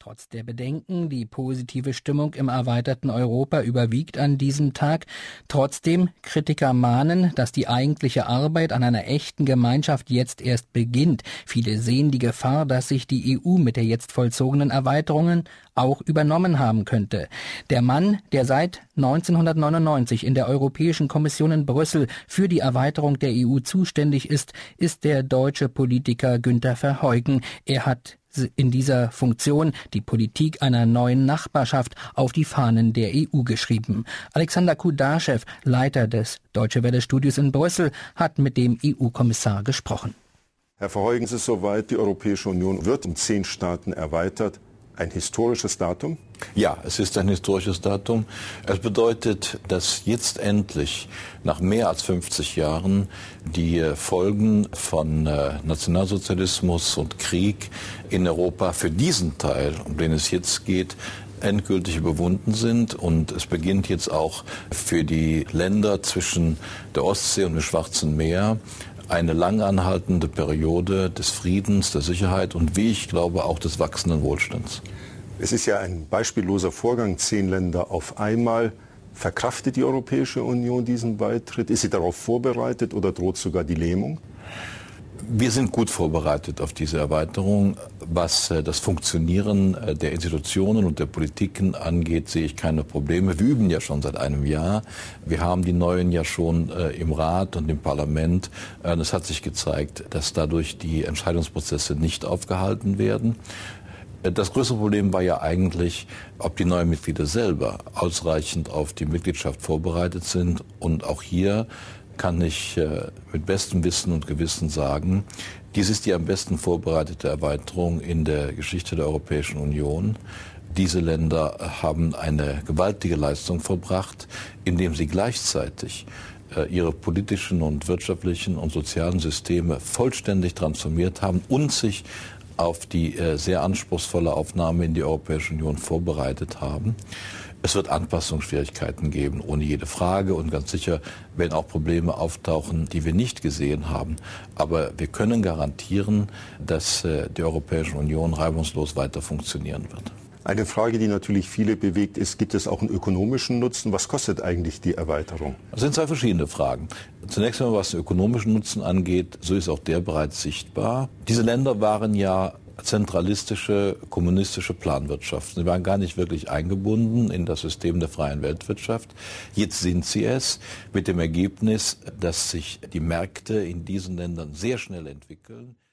Trotz der Bedenken, die positive Stimmung im erweiterten Europa überwiegt an diesem Tag. Trotzdem Kritiker mahnen, dass die eigentliche Arbeit an einer echten Gemeinschaft jetzt erst beginnt. Viele sehen die Gefahr, dass sich die EU mit der jetzt vollzogenen Erweiterungen auch übernommen haben könnte. Der Mann, der seit 1999 in der Europäischen Kommission in Brüssel für die Erweiterung der EU zuständig ist, ist der deutsche Politiker Günter Verheugen. Er hat in dieser Funktion die Politik einer neuen Nachbarschaft auf die Fahnen der EU geschrieben. Alexander Kudaschew, Leiter des Deutsche Welle Studios in Brüssel, hat mit dem EU-Kommissar gesprochen. Herr Verheugen, es ist soweit, die Europäische Union wird um zehn Staaten erweitert ein historisches Datum? Ja, es ist ein historisches Datum. Es bedeutet, dass jetzt endlich nach mehr als 50 Jahren die Folgen von äh, Nationalsozialismus und Krieg in Europa für diesen Teil, um den es jetzt geht, endgültig überwunden sind. Und es beginnt jetzt auch für die Länder zwischen der Ostsee und dem Schwarzen Meer eine lang anhaltende Periode des Friedens, der Sicherheit und wie ich glaube auch des wachsenden Wohlstands. Es ist ja ein beispielloser Vorgang, zehn Länder auf einmal. Verkraftet die Europäische Union diesen Beitritt? Ist sie darauf vorbereitet oder droht sogar die Lähmung? Wir sind gut vorbereitet auf diese Erweiterung. Was äh, das Funktionieren äh, der Institutionen und der Politiken angeht, sehe ich keine Probleme. Wir üben ja schon seit einem Jahr. Wir haben die neuen ja schon äh, im Rat und im Parlament. es hat sich gezeigt, dass dadurch die Entscheidungsprozesse nicht aufgehalten werden. Das größere Problem war ja eigentlich, ob die neuen Mitglieder selber ausreichend auf die Mitgliedschaft vorbereitet sind. Und auch hier kann ich äh, mit bestem Wissen und Gewissen sagen, dies ist die am besten vorbereitete Erweiterung in der Geschichte der Europäischen Union. Diese Länder haben eine gewaltige Leistung verbracht, indem sie gleichzeitig äh, ihre politischen und wirtschaftlichen und sozialen Systeme vollständig transformiert haben und sich auf die äh, sehr anspruchsvolle Aufnahme in die Europäische Union vorbereitet haben. Es wird Anpassungsschwierigkeiten geben, ohne jede Frage. Und ganz sicher werden auch Probleme auftauchen, die wir nicht gesehen haben. Aber wir können garantieren, dass äh, die Europäische Union reibungslos weiter funktionieren wird. Eine Frage, die natürlich viele bewegt, ist, gibt es auch einen ökonomischen Nutzen? Was kostet eigentlich die Erweiterung? Das sind zwei verschiedene Fragen. Zunächst einmal, was den ökonomischen Nutzen angeht, so ist auch der bereits sichtbar. Diese Länder waren ja zentralistische kommunistische Planwirtschaft. Sie waren gar nicht wirklich eingebunden in das System der freien Weltwirtschaft. Jetzt sind sie es mit dem Ergebnis, dass sich die Märkte in diesen Ländern sehr schnell entwickeln.